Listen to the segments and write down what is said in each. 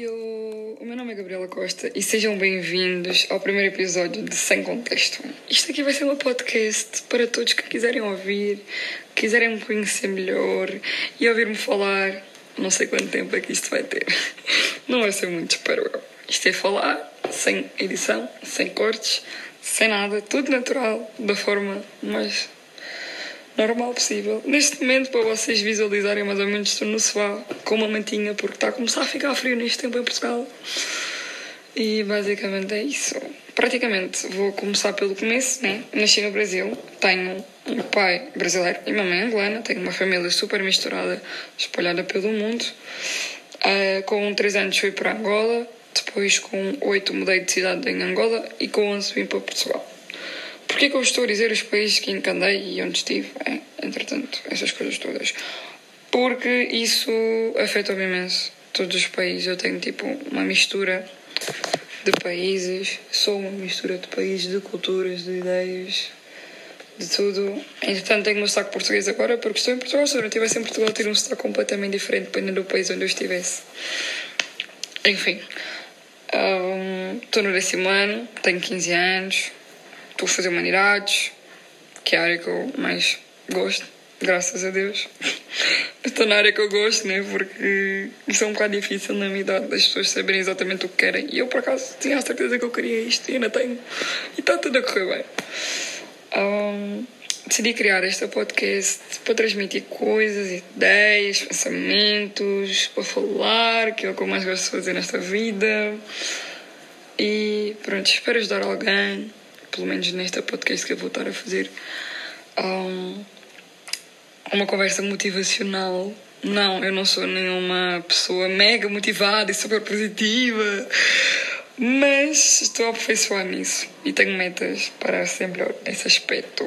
Eu, o meu nome é Gabriela Costa e sejam bem-vindos ao primeiro episódio de Sem Contexto. Isto aqui vai ser um podcast para todos que quiserem ouvir, quiserem me conhecer melhor e ouvir-me falar. Não sei quanto tempo é que isto vai ter. Não vai ser muito, espero eu. Isto é falar sem edição, sem cortes, sem nada, tudo natural, da forma mais normal possível. Neste momento, para vocês visualizarem mais ou menos, estou no sofá com uma mantinha porque está a começar a ficar frio neste tempo em Portugal. E basicamente é isso. Praticamente vou começar pelo começo, né? Nasci no Brasil, tenho um pai brasileiro e uma mãe angolana, tenho uma família super misturada, espalhada pelo mundo. Uh, com 3 anos fui para Angola, depois com 8 mudei de cidade em Angola e com 11 vim para Portugal. Porquê que eu estou a dizer os países que encandei e onde estive? É, entretanto, essas coisas todas. Porque isso afeta-me imenso. Todos os países. Eu tenho tipo uma mistura de países. Sou uma mistura de países, de culturas, de ideias, de tudo. Entretanto, tenho meu sotaque português agora porque estou em Portugal. Se eu não estivesse em Portugal, teria um sotaque completamente diferente dependendo do país onde eu estivesse. Enfim. Um, estou no décimo ano, tenho 15 anos estou a fazer humanidades, que é a área que eu mais gosto, graças a Deus. estou na área que eu gosto, né? Porque isso é um bocado difícil na minha idade, das pessoas saberem exatamente o que querem. E eu, por acaso, tinha a certeza que eu queria isto e ainda tenho. E está tudo a correr bem. Um, decidi criar este podcast para transmitir coisas, ideias, pensamentos, para falar, que é o que eu mais gosto de fazer nesta vida. E pronto, espero ajudar alguém pelo menos nesta podcast que eu vou estar a fazer, um, uma conversa motivacional. Não, eu não sou nenhuma pessoa mega motivada e super positiva, mas estou a aperfeiçoar nisso e tenho metas para ser melhor nesse aspecto.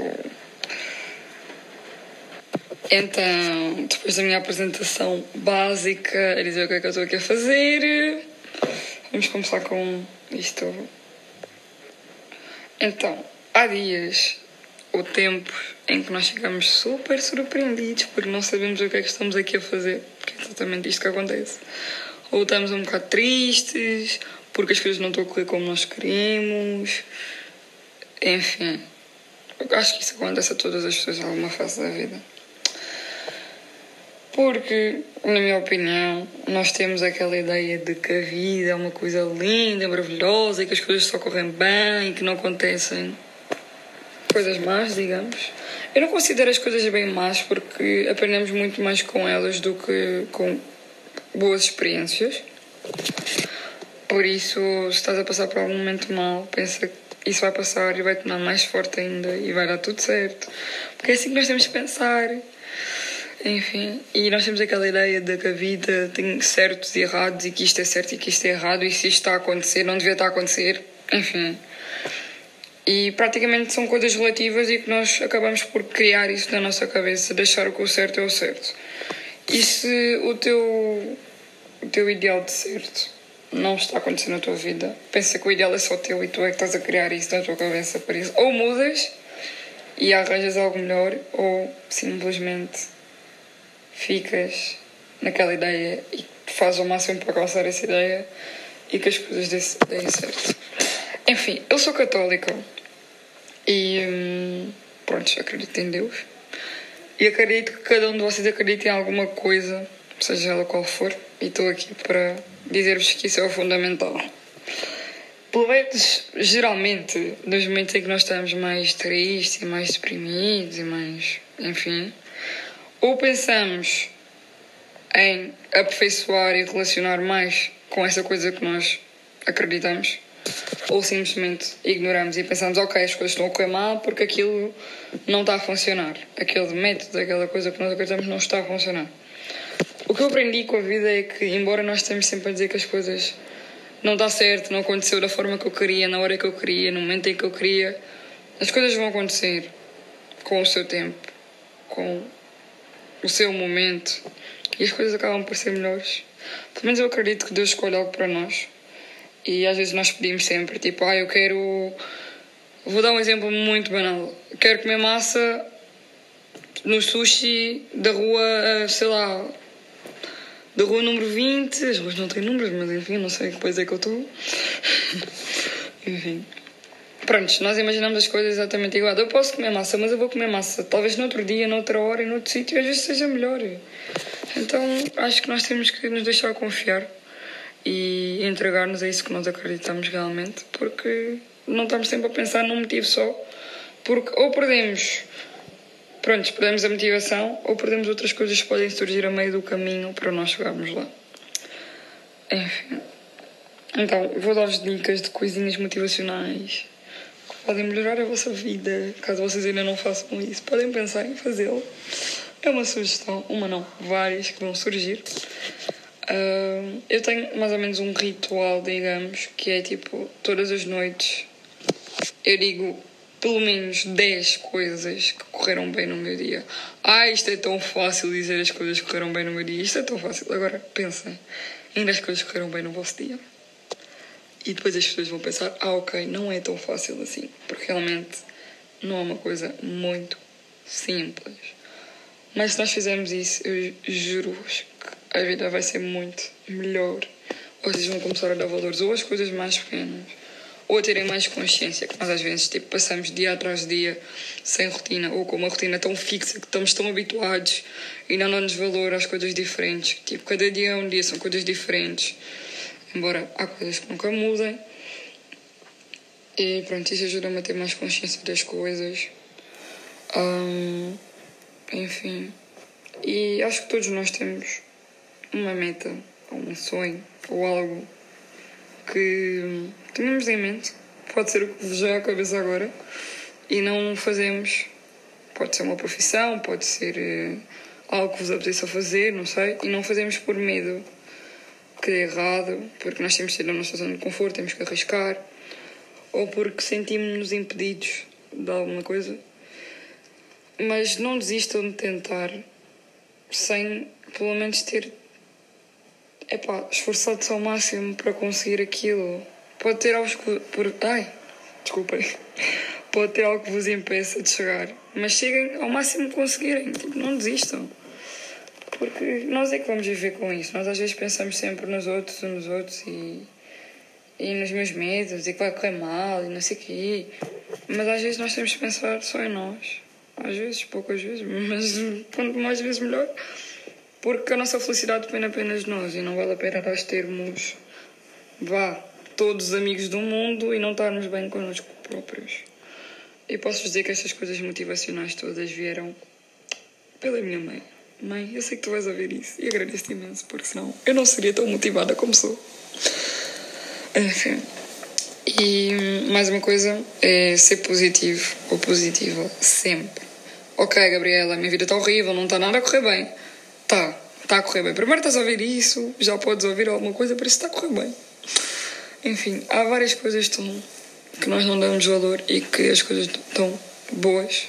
Então, depois da minha apresentação básica, a dizer o que é que eu estou aqui a fazer, vamos começar com isto. Então, há dias ou tempos em que nós ficamos super surpreendidos porque não sabemos o que é que estamos aqui a fazer, porque é exatamente isto que acontece. Ou estamos um bocado tristes porque as coisas não estão a correr como nós queremos. Enfim, acho que isso acontece a todas as pessoas em alguma fase da vida. Porque, na minha opinião, nós temos aquela ideia de que a vida é uma coisa linda, maravilhosa e que as coisas só correm bem e que não acontecem coisas más, digamos. Eu não considero as coisas bem más porque aprendemos muito mais com elas do que com boas experiências. Por isso, se estás a passar por algum momento mal, pensa que isso vai passar e vai tornar mais forte ainda e vai dar tudo certo. Porque é assim que nós temos que pensar. Enfim, e nós temos aquela ideia de que a vida tem certos e errados e que isto é certo e que isto é errado e se isto está a acontecer, não devia estar a acontecer. Enfim. E praticamente são coisas relativas e que nós acabamos por criar isso na nossa cabeça, deixar que o certo é o certo. E se o teu, o teu ideal de certo não está acontecendo na tua vida, pensa que o ideal é só teu e tu é que estás a criar isso na tua cabeça por isso. Ou mudas e arranjas algo melhor, ou simplesmente ficas naquela ideia e fazes o máximo para alcançar essa ideia e que as coisas deem certo. Enfim, eu sou católica e hum, pronto, acredito em Deus e acredito que cada um de vocês acredita em alguma coisa, seja ela qual for, e estou aqui para dizer-vos que isso é o fundamental. Pelo menos, geralmente, nos momentos em que nós estamos mais tristes e mais deprimidos e mais. enfim ou pensamos em aperfeiçoar e relacionar mais com essa coisa que nós acreditamos, ou simplesmente ignoramos e pensamos, ok, as coisas estão a correr mal porque aquilo não está a funcionar. Aquele método, aquela coisa que nós acreditamos não está a funcionar. O que eu aprendi com a vida é que, embora nós estejamos sempre a dizer que as coisas não dá certo, não aconteceu da forma que eu queria, na hora que eu queria, no momento em que eu queria, as coisas vão acontecer com o seu tempo, com o seu momento e as coisas acabam por ser melhores. Pelo menos eu acredito que Deus escolhe algo para nós. E às vezes nós pedimos sempre, tipo, ah, eu quero. Vou dar um exemplo muito banal. Quero comer massa no sushi da rua, sei lá, da rua número 20. As ruas não têm números, mas enfim, não sei que país é que eu estou. enfim. Prontos, nós imaginamos as coisas exatamente igual. Eu posso comer massa, mas eu vou comer massa. Talvez noutro dia, noutra hora, em outro sítio, às vezes seja melhor. Então acho que nós temos que nos deixar confiar e entregar-nos a isso que nós acreditamos realmente, porque não estamos sempre a pensar num motivo só. Porque ou perdemos, pronto, perdemos a motivação, ou perdemos outras coisas que podem surgir a meio do caminho para nós chegarmos lá. Enfim. Então, vou dar-vos dicas de coisinhas motivacionais podem melhorar a vossa vida. Caso vocês ainda não façam isso, podem pensar em fazê-lo. É uma sugestão, uma não, várias que vão surgir. Uh, eu tenho mais ou menos um ritual, digamos, que é tipo, todas as noites eu digo pelo menos 10 coisas que correram bem no meu dia. Ah, isto é tão fácil dizer as coisas que correram bem no meu dia. Isto é tão fácil. Agora pensem em 10 coisas que correram bem no vosso dia. E depois as pessoas vão pensar: ah, ok, não é tão fácil assim. Porque realmente não é uma coisa muito simples. Mas se nós fizermos isso, eu juro-vos que a vida vai ser muito melhor. Ou vocês vão começar a dar valores ou às coisas mais pequenas, ou a terem mais consciência que nós às vezes tipo, passamos dia atrás dia sem rotina, ou com uma rotina tão fixa que estamos tão habituados e não damos valor às coisas diferentes. Tipo, cada dia é um dia, são coisas diferentes. Embora há coisas que nunca mudem. E pronto, isso ajuda-me a ter mais consciência das coisas. Um, enfim. E acho que todos nós temos uma meta, ou um sonho, ou algo que temos em mente. Pode ser o que vos já à cabeça agora. E não fazemos. Pode ser uma profissão, pode ser uh, algo que vos apeteça fazer, não sei. E não fazemos por medo que dê errado, porque nós temos de ser na nossa zona de conforto, temos que arriscar. Ou porque sentimos-nos impedidos de alguma coisa mas não desistam de tentar sem pelo menos ter epá, esforçado-se ao máximo para conseguir aquilo. Pode ter algo. Por, ai, desculpem. Pode ter algo que vos impeça de chegar. Mas cheguem ao máximo que conseguirem. Tipo, não desistam. Porque nós é que vamos viver com isso. Nós às vezes pensamos sempre nos outros, nos outros e, e nos meus medos e que vai correr mal e não sei o quê. Mas às vezes nós temos que pensar só em nós às vezes, poucas vezes, mas quanto mais vezes melhor, porque a nossa felicidade depende apenas de nós e não vale a pena nós termos, vá, todos os amigos do mundo e não estarmos bem connosco próprios. E posso dizer que estas coisas motivacionais todas vieram pela minha mãe. Mãe, eu sei que tu vais ouvir isso e agradeço-te imenso, porque senão eu não seria tão motivada como sou. Enfim. E mais uma coisa é ser positivo ou positiva sempre. Ok, Gabriela, minha vida está horrível, não está nada a correr bem. Tá, está a correr bem. Primeiro estás a ouvir isso, já podes ouvir alguma coisa, por isso está a correr bem. Enfim, há várias coisas que nós não damos valor e que as coisas estão boas.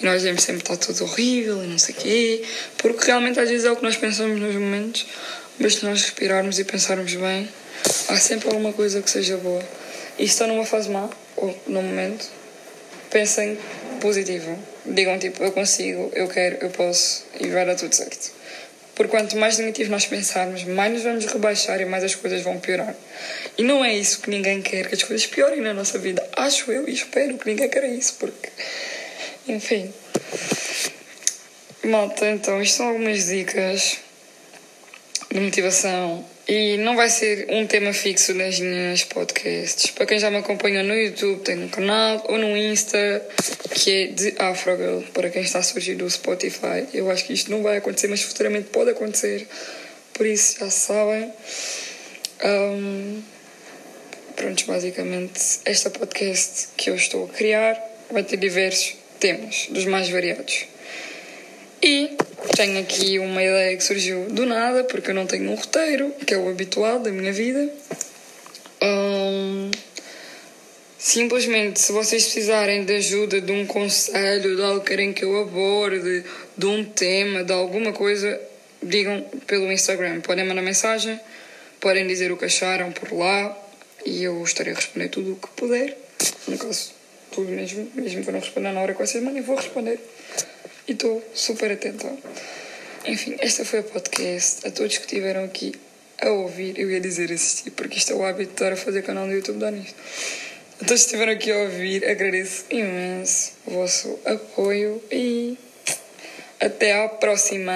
E nós devemos sempre estar tudo horrível e não sei o quê, porque realmente às vezes é o que nós pensamos nos momentos, mas se nós respirarmos e pensarmos bem, há sempre alguma coisa que seja boa. E se estão numa fase má, ou no momento, pensem positivo. Digam tipo, eu consigo, eu quero, eu posso e vai dar tudo certo. Por quanto mais negativo nós pensarmos, mais nos vamos rebaixar e mais as coisas vão piorar. E não é isso que ninguém quer, que as coisas piorem na nossa vida. Acho eu e espero que ninguém queira isso, porque. Enfim. Malta, então, isto são algumas dicas de motivação e não vai ser um tema fixo nas minhas podcasts. Para quem já me acompanha no YouTube, tem um canal ou no Insta que é de Afrogirl. Para quem está a surgir do Spotify, eu acho que isto não vai acontecer, mas futuramente pode acontecer. Por isso já sabem. Um, pronto, basicamente, esta podcast que eu estou a criar vai ter diversos temas, dos mais variados. E tenho aqui uma ideia que surgiu do nada, porque eu não tenho um roteiro, que é o habitual da minha vida. Um, simplesmente, se vocês precisarem de ajuda, de um conselho, de algo que querem que eu aborde, de um tema, de alguma coisa, digam pelo Instagram. Podem mandar mensagem, podem dizer o que acharam por lá e eu estarei a responder tudo o que puder. No caso, tudo mesmo, mesmo que eu não responder na hora que vocês mandem, vou responder e estou super atenta. enfim, esta foi a podcast. A todos que estiveram aqui a ouvir, eu ia dizer assistir, porque isto é o hábito de estar a fazer canal no YouTube da nisto. A todos que estiveram aqui a ouvir, agradeço imenso o vosso apoio e até à próxima.